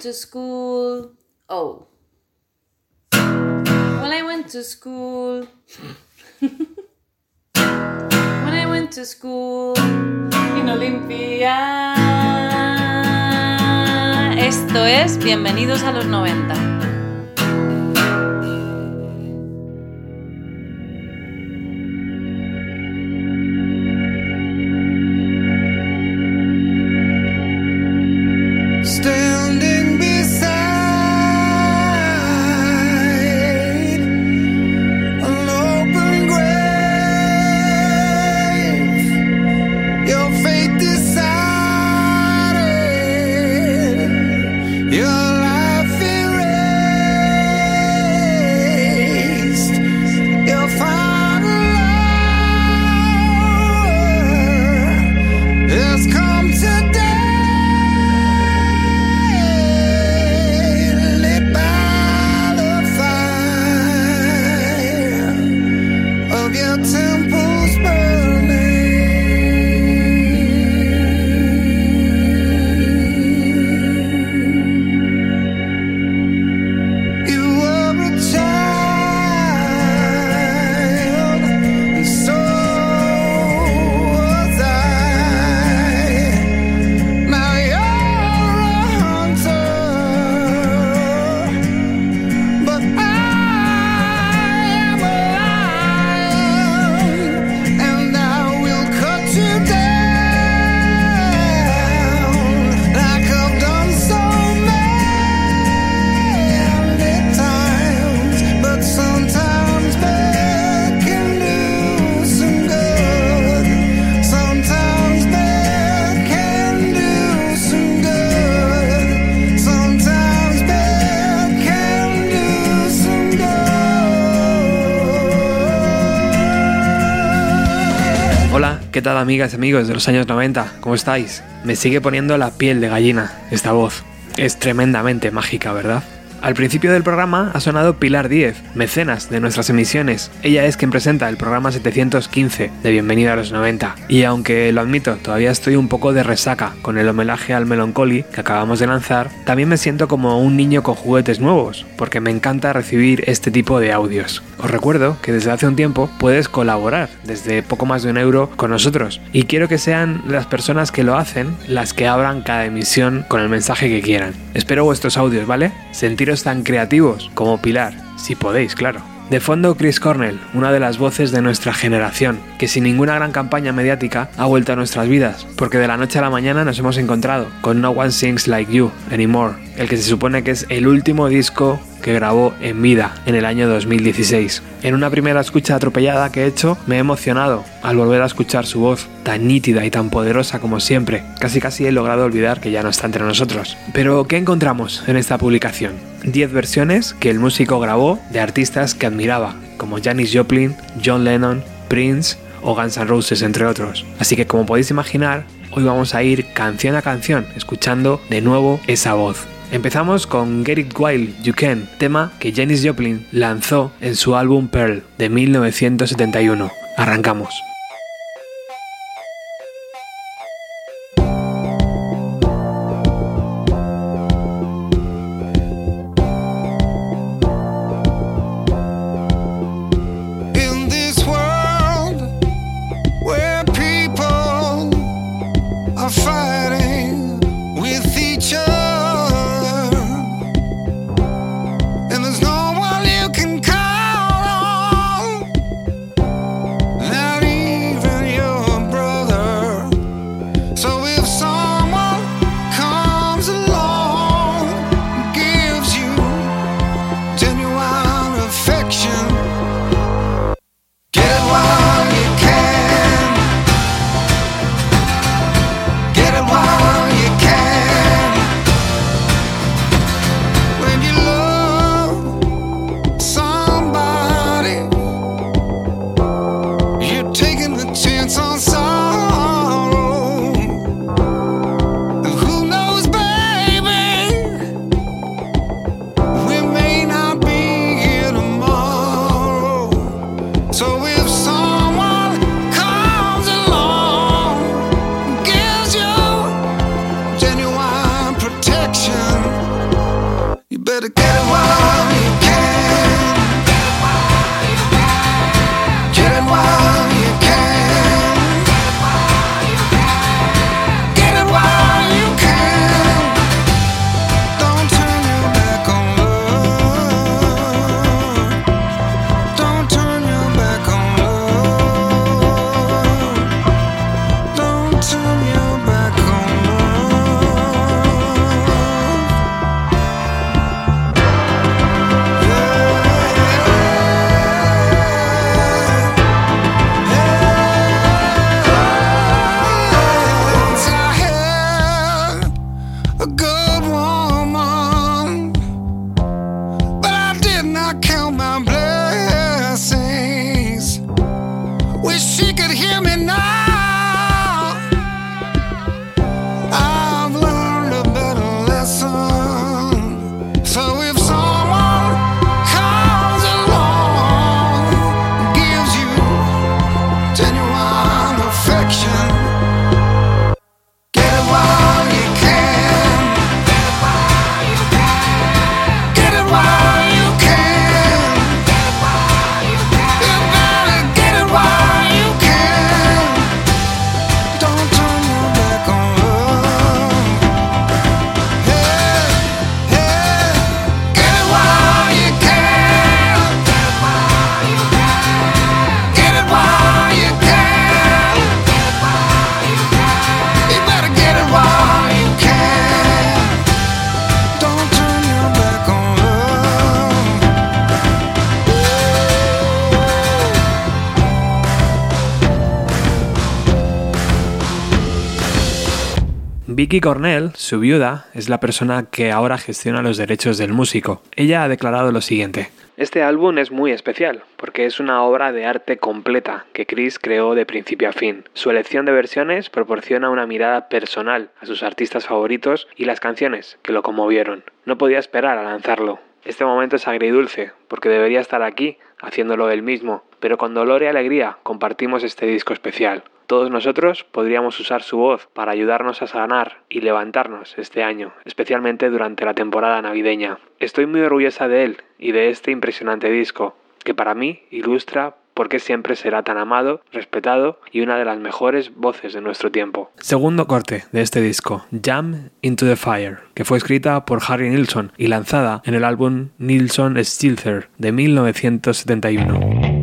to school. Oh. When I went to school. when I went to school in Olympia. Esto es Bienvenidos a los 90. Tal amigas y amigos de los años 90? ¿Cómo estáis? Me sigue poniendo la piel de gallina esta voz. Es tremendamente mágica, ¿verdad? Al principio del programa ha sonado Pilar Díez, mecenas de nuestras emisiones. Ella es quien presenta el programa 715 de Bienvenida a los 90. Y aunque lo admito, todavía estoy un poco de resaca con el homenaje al Melancholy que acabamos de lanzar, también me siento como un niño con juguetes nuevos, porque me encanta recibir este tipo de audios. Os recuerdo que desde hace un tiempo puedes colaborar desde poco más de un euro con nosotros y quiero que sean las personas que lo hacen las que abran cada emisión con el mensaje que quieran. Espero vuestros audios, ¿vale? Sentiros tan creativos como Pilar, si podéis, claro. De fondo Chris Cornell, una de las voces de nuestra generación, que sin ninguna gran campaña mediática ha vuelto a nuestras vidas, porque de la noche a la mañana nos hemos encontrado con No One Sings Like You Anymore, el que se supone que es el último disco que grabó en vida en el año 2016. En una primera escucha atropellada que he hecho, me he emocionado al volver a escuchar su voz, tan nítida y tan poderosa como siempre. Casi casi he logrado olvidar que ya no está entre nosotros. Pero, ¿qué encontramos en esta publicación? 10 versiones que el músico grabó de artistas que admiraba, como Janis Joplin, John Lennon, Prince o Guns N' Roses, entre otros. Así que como podéis imaginar, hoy vamos a ir canción a canción escuchando de nuevo esa voz. Empezamos con Get It Wild You Can, tema que Janis Joplin lanzó en su álbum Pearl de 1971. Arrancamos. Vicky Cornell, su viuda, es la persona que ahora gestiona los derechos del músico. Ella ha declarado lo siguiente. Este álbum es muy especial porque es una obra de arte completa que Chris creó de principio a fin. Su elección de versiones proporciona una mirada personal a sus artistas favoritos y las canciones que lo conmovieron. No podía esperar a lanzarlo. Este momento es agridulce porque debería estar aquí haciéndolo él mismo, pero con dolor y alegría compartimos este disco especial. Todos nosotros podríamos usar su voz para ayudarnos a sanar y levantarnos este año, especialmente durante la temporada navideña. Estoy muy orgullosa de él y de este impresionante disco, que para mí ilustra por qué siempre será tan amado, respetado y una de las mejores voces de nuestro tiempo. Segundo corte de este disco, Jam into the Fire, que fue escrita por Harry Nilsson y lanzada en el álbum Nilsson Stilther de 1971.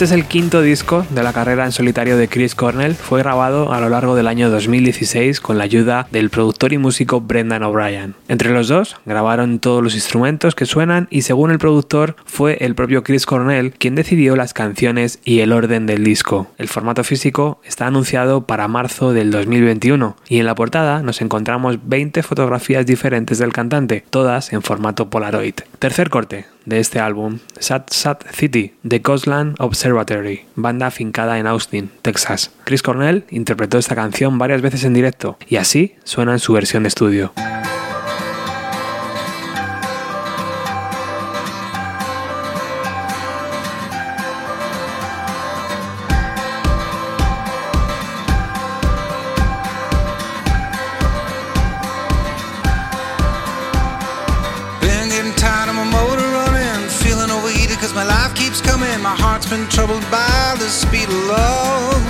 Este es el quinto disco de la carrera en solitario de Chris Cornell. Fue grabado a lo largo del año 2016 con la ayuda del productor y músico Brendan O'Brien. Entre los dos grabaron todos los instrumentos que suenan y según el productor fue el propio Chris Cornell quien decidió las canciones y el orden del disco. El formato físico está anunciado para marzo del 2021 y en la portada nos encontramos 20 fotografías diferentes del cantante, todas en formato Polaroid. Tercer corte, de este álbum, Sad Sad City, de Coastland Observatory, banda afincada en Austin, Texas. Chris Cornell interpretó esta canción varias veces en directo y así suena en su versión de estudio. been troubled by the speed of love.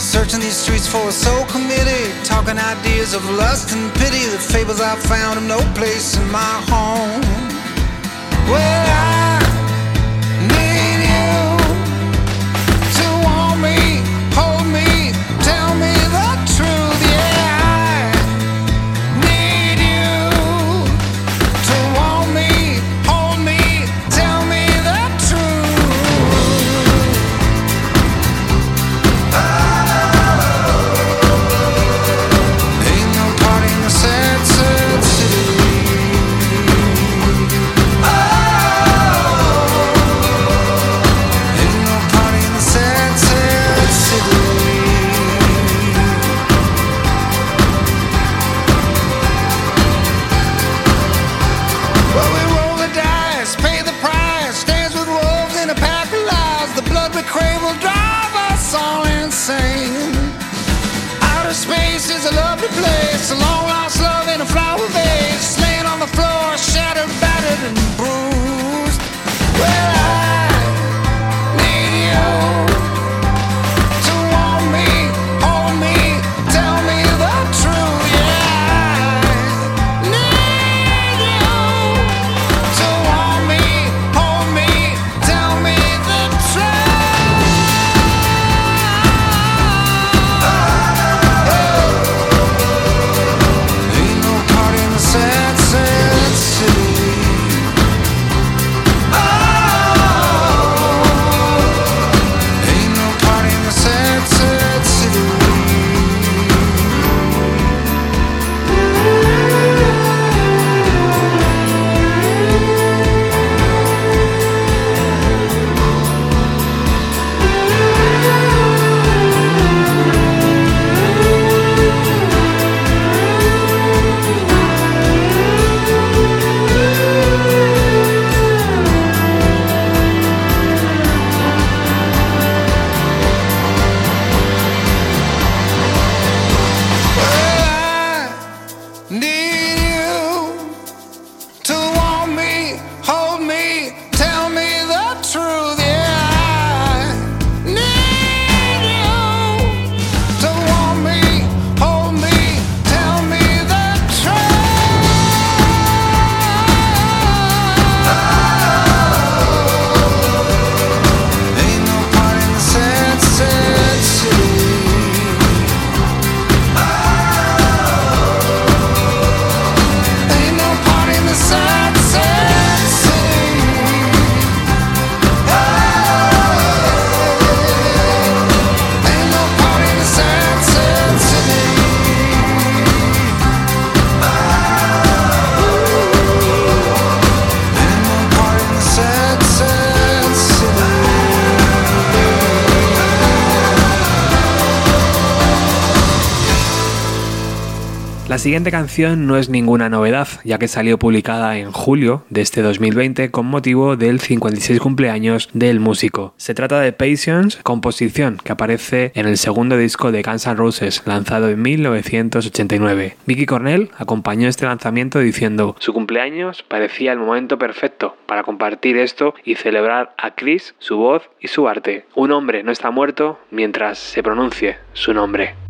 Searching these streets for a soul committed, talking ideas of lust and pity. The fables I found have no place in my home. Well, I La siguiente canción no es ninguna novedad, ya que salió publicada en julio de este 2020 con motivo del 56 cumpleaños del músico. Se trata de Patience, composición que aparece en el segundo disco de Guns N' Roses, lanzado en 1989. Vicky Cornell acompañó este lanzamiento diciendo: Su cumpleaños parecía el momento perfecto para compartir esto y celebrar a Chris, su voz y su arte. Un hombre no está muerto mientras se pronuncie su nombre.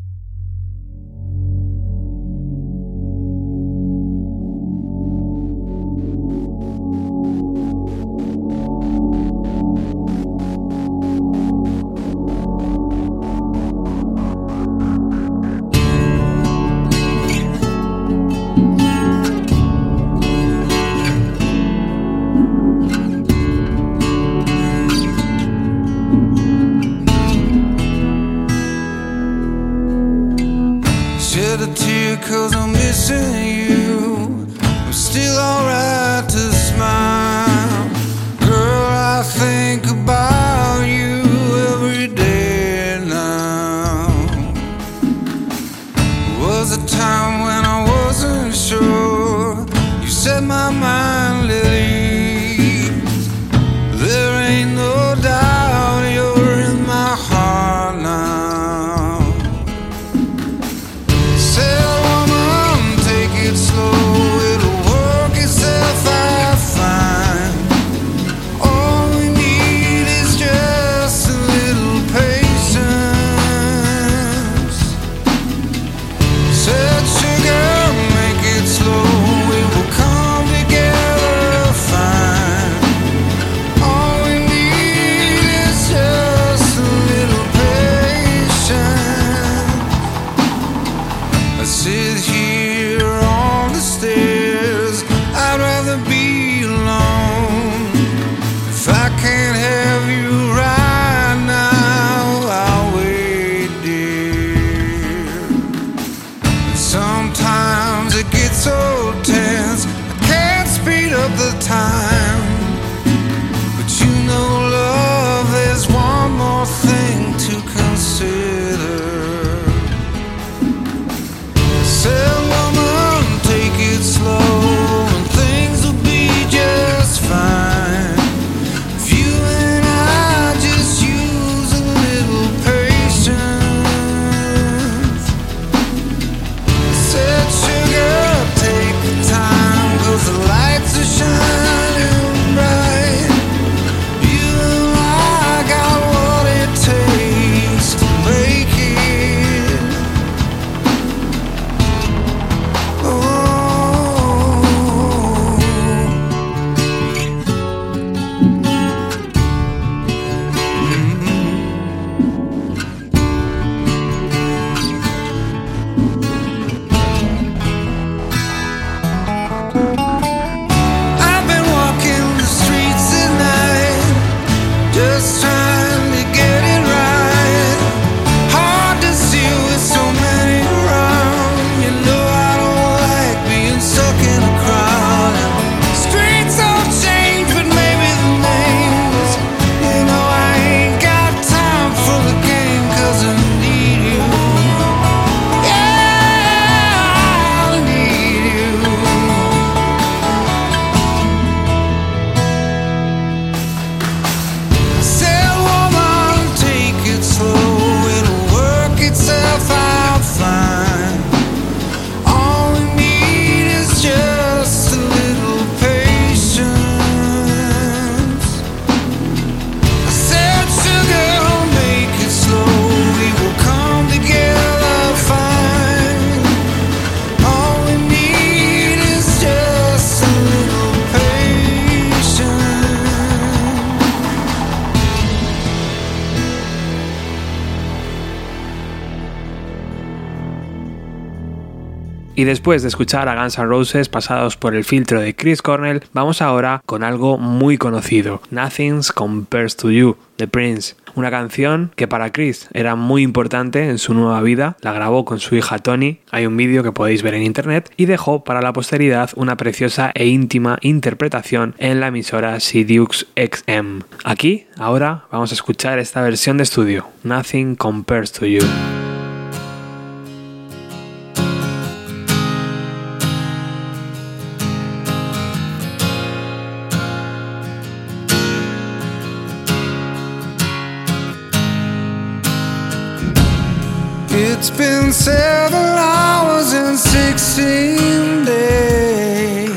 Y después de escuchar a Guns N' Roses pasados por el filtro de Chris Cornell, vamos ahora con algo muy conocido, Nothing's Compares to You, de Prince. Una canción que para Chris era muy importante en su nueva vida, la grabó con su hija Tony, hay un vídeo que podéis ver en internet, y dejó para la posteridad una preciosa e íntima interpretación en la emisora CDux XM. Aquí, ahora, vamos a escuchar esta versión de estudio, Nothing Compares to You. It's been seven hours and sixteen days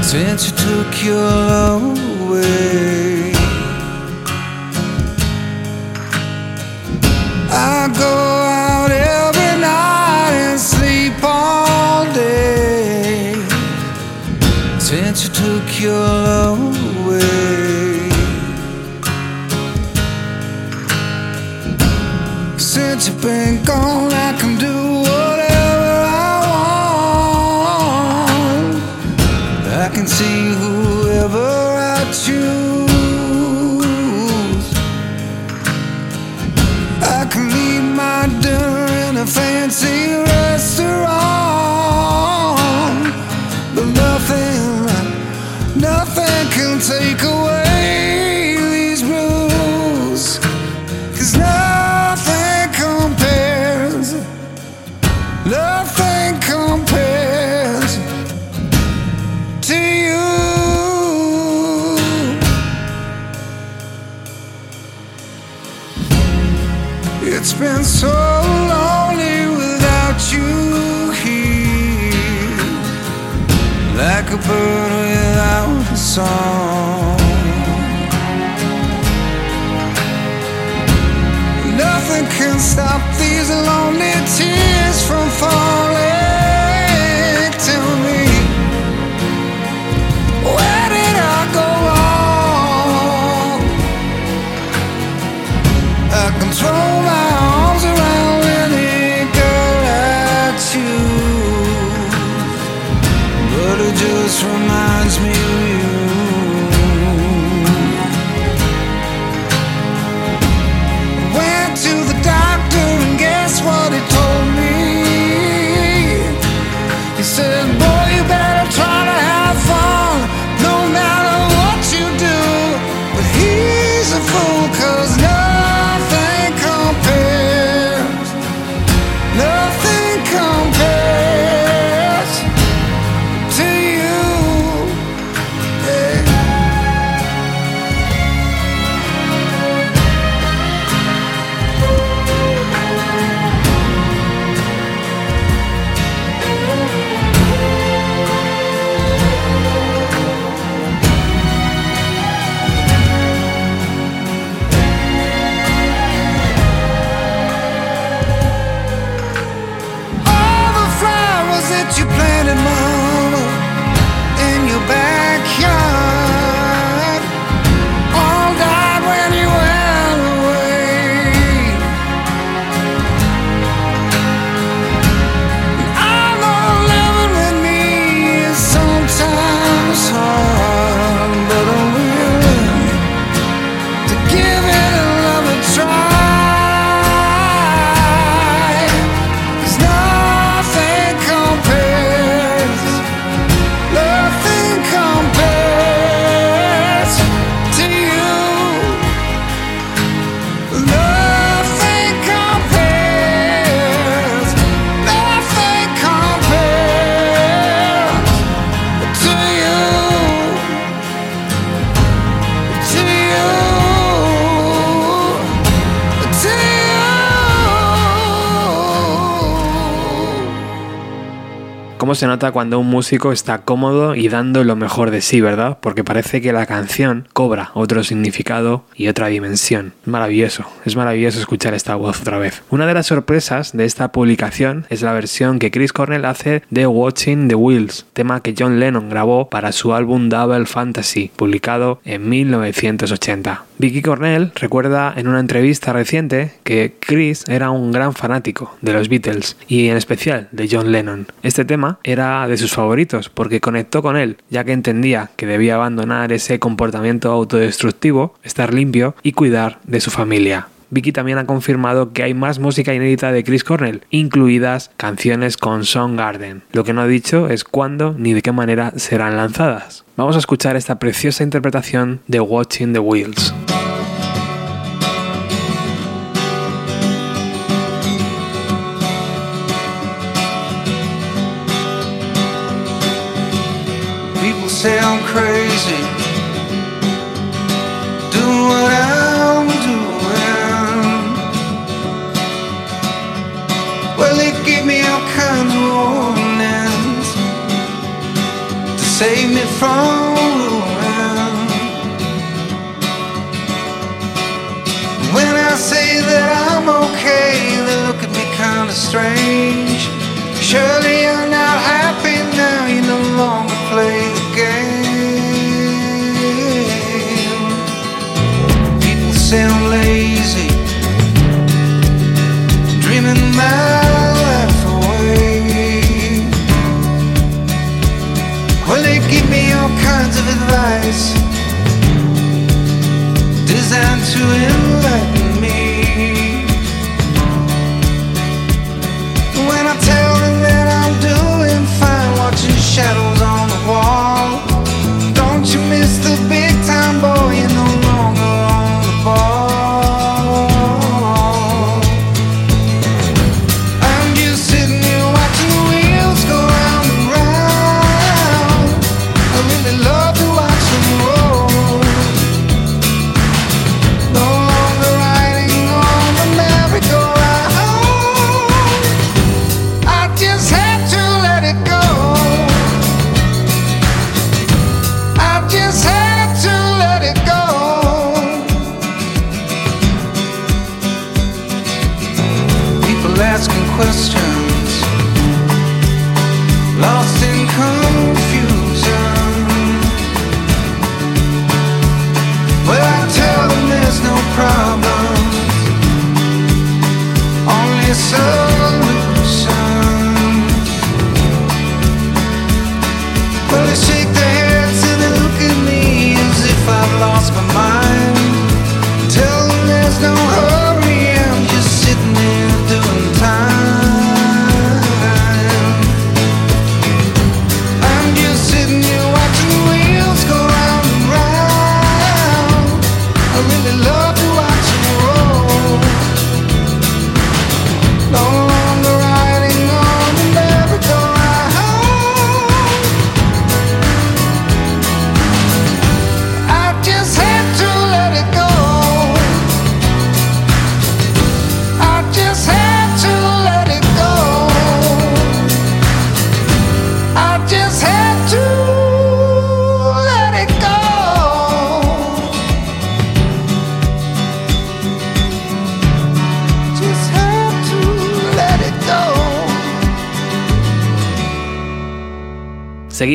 since you took your love away. Take away these blues. Cause nothing compares, nothing compares to you. It's been so lonely without you here, like a bird without a song. Lonely tears from falling. Cómo se nota cuando un músico está cómodo y dando lo mejor de sí, ¿verdad? Porque parece que la canción cobra otro significado y otra dimensión. Maravilloso, es maravilloso escuchar esta voz otra vez. Una de las sorpresas de esta publicación es la versión que Chris Cornell hace de Watching the Wheels, tema que John Lennon grabó para su álbum Double Fantasy, publicado en 1980. Vicky Cornell recuerda en una entrevista reciente que Chris era un gran fanático de los Beatles y en especial de John Lennon. Este tema era de sus favoritos porque conectó con él, ya que entendía que debía abandonar ese comportamiento autodestructivo, estar limpio y cuidar de su familia. Vicky también ha confirmado que hay más música inédita de Chris Cornell, incluidas canciones con Garden. Lo que no ha dicho es cuándo ni de qué manera serán lanzadas. Vamos a escuchar esta preciosa interpretación de Watching the Wheels. say I'm crazy. Doing what I'm doing. Well, they give me all kinds of warnings To save me from ruin. When I say that I'm okay to enlighten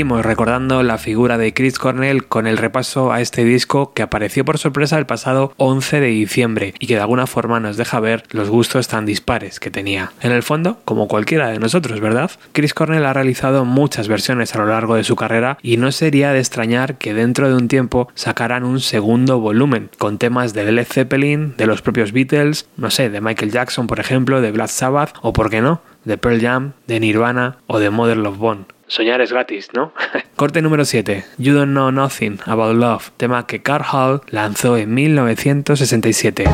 Recordando la figura de Chris Cornell con el repaso a este disco que apareció por sorpresa el pasado 11 de diciembre y que de alguna forma nos deja ver los gustos tan dispares que tenía. En el fondo, como cualquiera de nosotros, ¿verdad? Chris Cornell ha realizado muchas versiones a lo largo de su carrera y no sería de extrañar que dentro de un tiempo sacaran un segundo volumen con temas de Led Zeppelin, de los propios Beatles, no sé, de Michael Jackson por ejemplo, de Black Sabbath o por qué no, de Pearl Jam, de Nirvana o de Mother Love Bone. Soñar es gratis, ¿no? Corte número 7. You Don't Know Nothing About Love, tema que Carl Hall lanzó en 1967.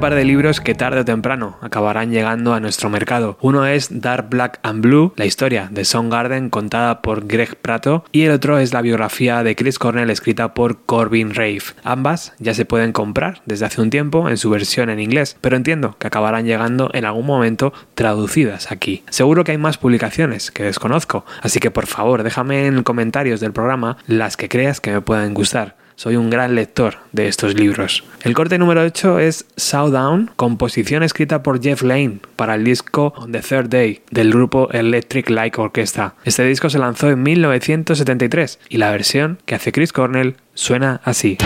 Par de libros que tarde o temprano acabarán llegando a nuestro mercado. Uno es Dark Black and Blue, la historia de Garden contada por Greg Prato, y el otro es la biografía de Chris Cornell escrita por Corbin Rafe. Ambas ya se pueden comprar desde hace un tiempo en su versión en inglés, pero entiendo que acabarán llegando en algún momento traducidas aquí. Seguro que hay más publicaciones que desconozco, así que por favor déjame en comentarios del programa las que creas que me puedan gustar. Soy un gran lector de estos libros. El corte número 8 es Down, composición escrita por Jeff Lane para el disco On the Third Day del grupo Electric Light Orchestra. Este disco se lanzó en 1973 y la versión que hace Chris Cornell suena así.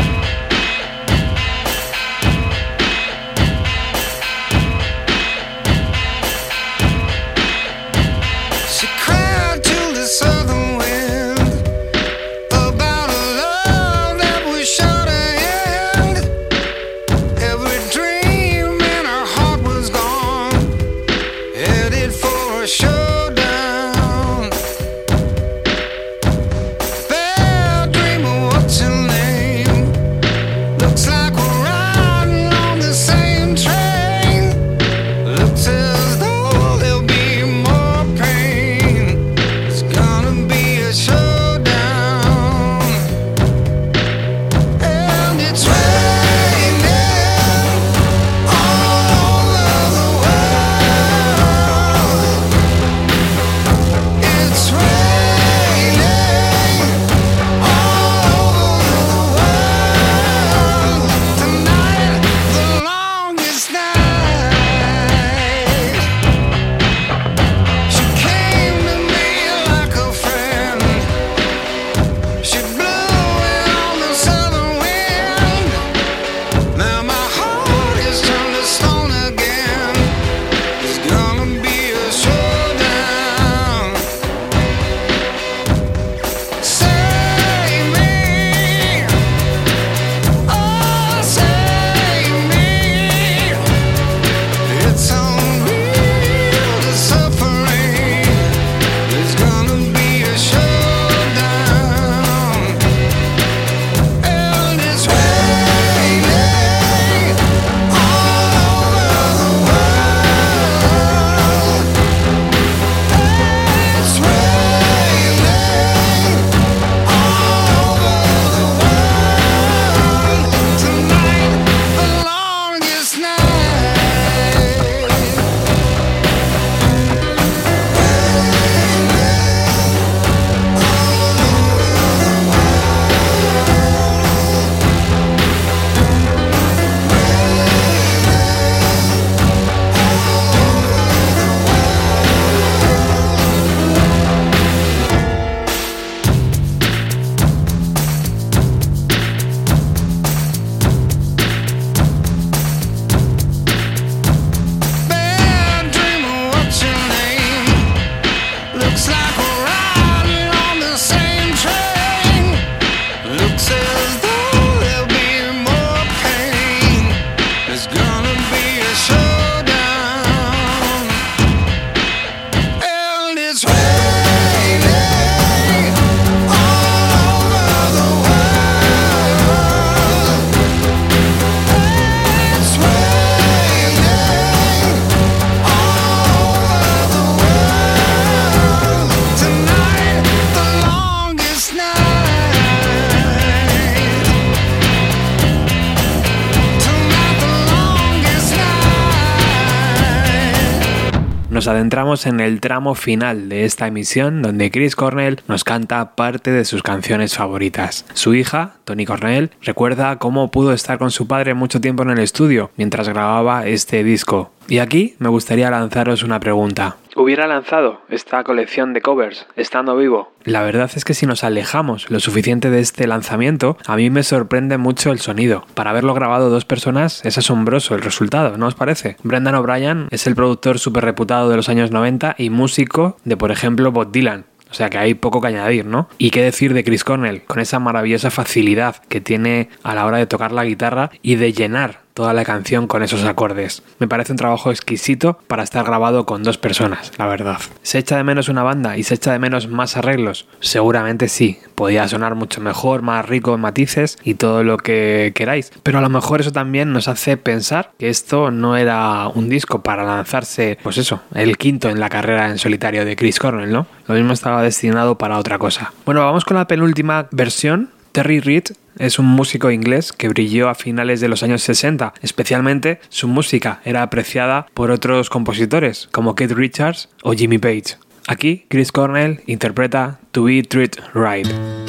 Nos adentramos en el tramo final de esta emisión donde Chris Cornell nos canta parte de sus canciones favoritas. Su hija, Tony Cornell, recuerda cómo pudo estar con su padre mucho tiempo en el estudio mientras grababa este disco. Y aquí me gustaría lanzaros una pregunta. ¿Hubiera lanzado esta colección de covers estando vivo? La verdad es que si nos alejamos lo suficiente de este lanzamiento, a mí me sorprende mucho el sonido. Para haberlo grabado dos personas es asombroso el resultado, ¿no os parece? Brendan O'Brien es el productor súper reputado de los años 90 y músico de, por ejemplo, Bob Dylan. O sea que hay poco que añadir, ¿no? Y qué decir de Chris Cornell, con esa maravillosa facilidad que tiene a la hora de tocar la guitarra y de llenar toda la canción con esos acordes. Me parece un trabajo exquisito para estar grabado con dos personas, la verdad. ¿Se echa de menos una banda y se echa de menos más arreglos? Seguramente sí, podía sonar mucho mejor, más rico en matices y todo lo que queráis, pero a lo mejor eso también nos hace pensar que esto no era un disco para lanzarse, pues eso, el quinto en la carrera en solitario de Chris Cornell, ¿no? Lo mismo estaba destinado para otra cosa. Bueno, vamos con la penúltima versión. Terry Reid es un músico inglés que brilló a finales de los años 60. Especialmente su música era apreciada por otros compositores como Keith Richards o Jimmy Page. Aquí Chris Cornell interpreta To Be Treat Right.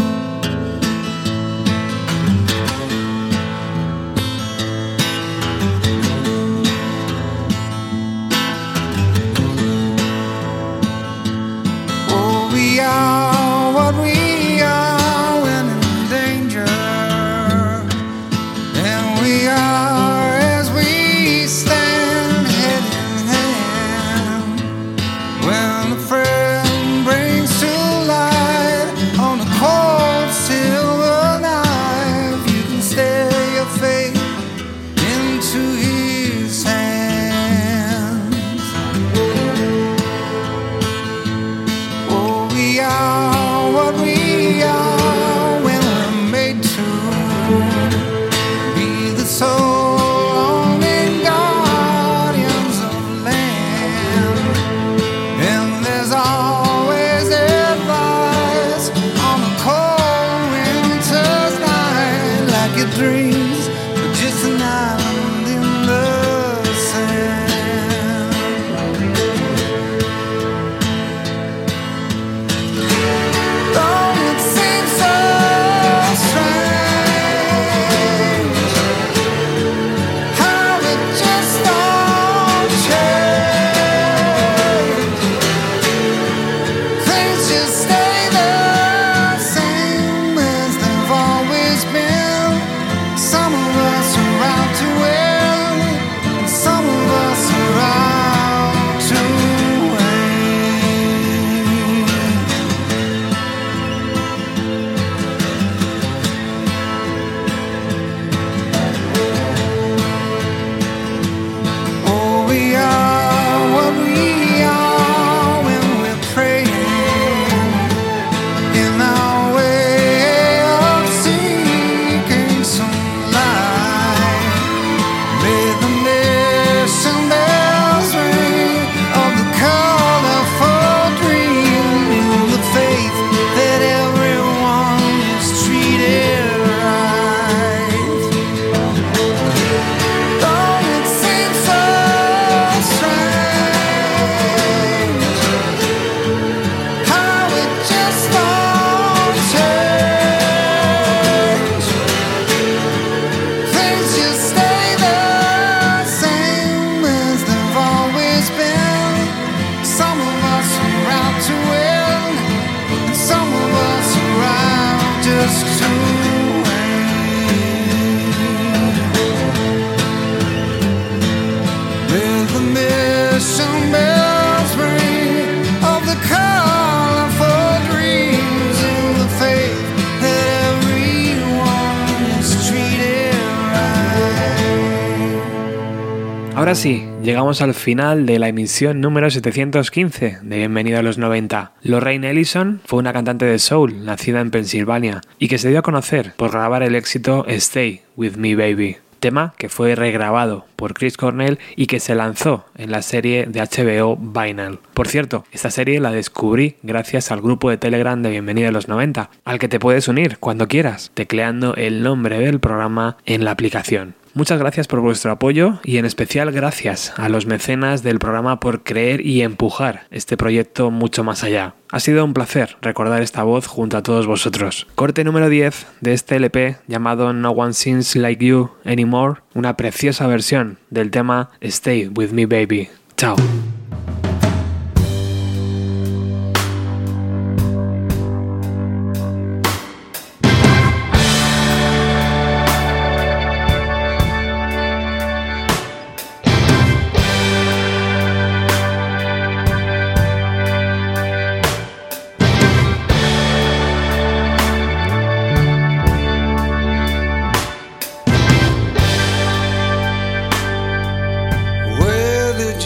Ahora sí, llegamos al final de la emisión número 715 de Bienvenido a los 90. Lorraine Ellison fue una cantante de soul nacida en Pensilvania y que se dio a conocer por grabar el éxito Stay With Me Baby, tema que fue regrabado por Chris Cornell y que se lanzó en la serie de HBO Vinyl. Por cierto, esta serie la descubrí gracias al grupo de Telegram de Bienvenido a los 90, al que te puedes unir cuando quieras, tecleando el nombre del programa en la aplicación. Muchas gracias por vuestro apoyo y en especial gracias a los mecenas del programa por creer y empujar este proyecto mucho más allá. Ha sido un placer recordar esta voz junto a todos vosotros. Corte número 10 de este LP llamado No One Seems Like You Anymore, una preciosa versión del tema Stay With Me Baby. Chao.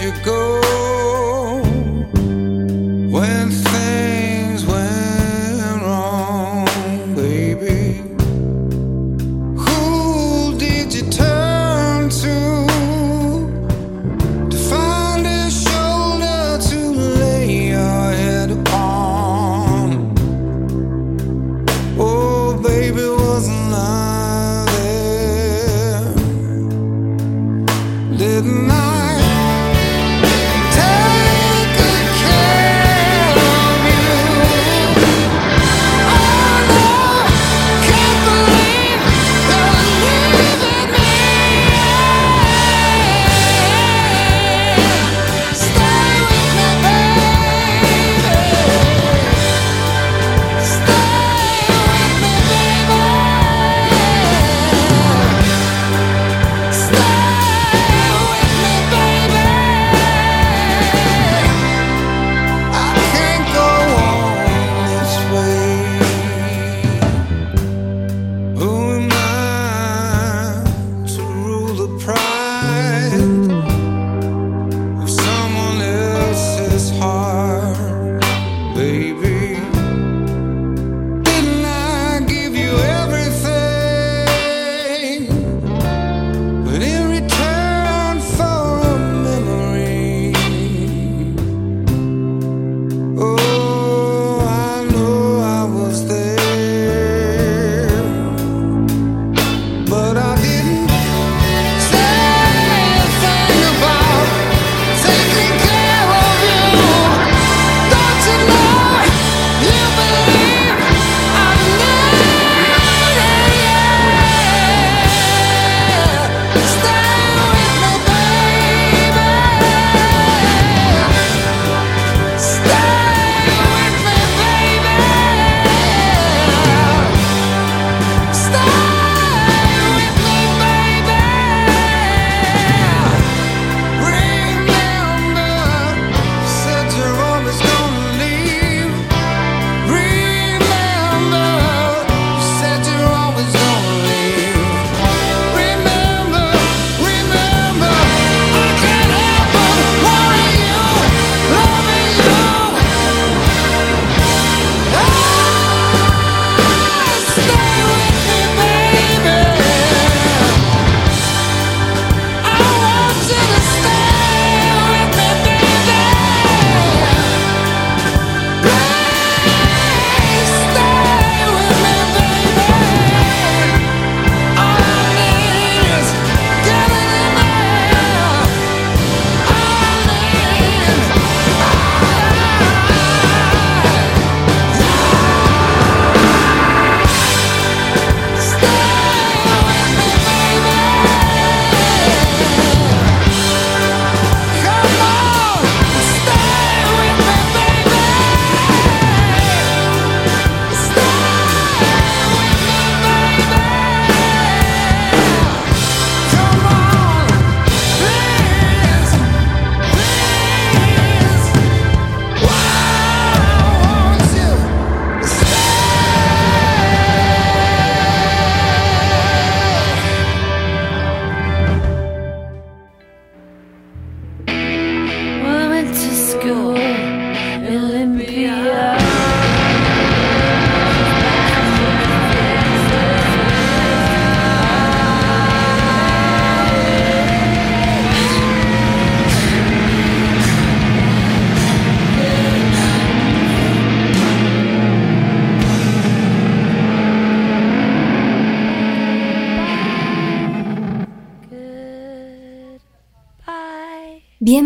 you go.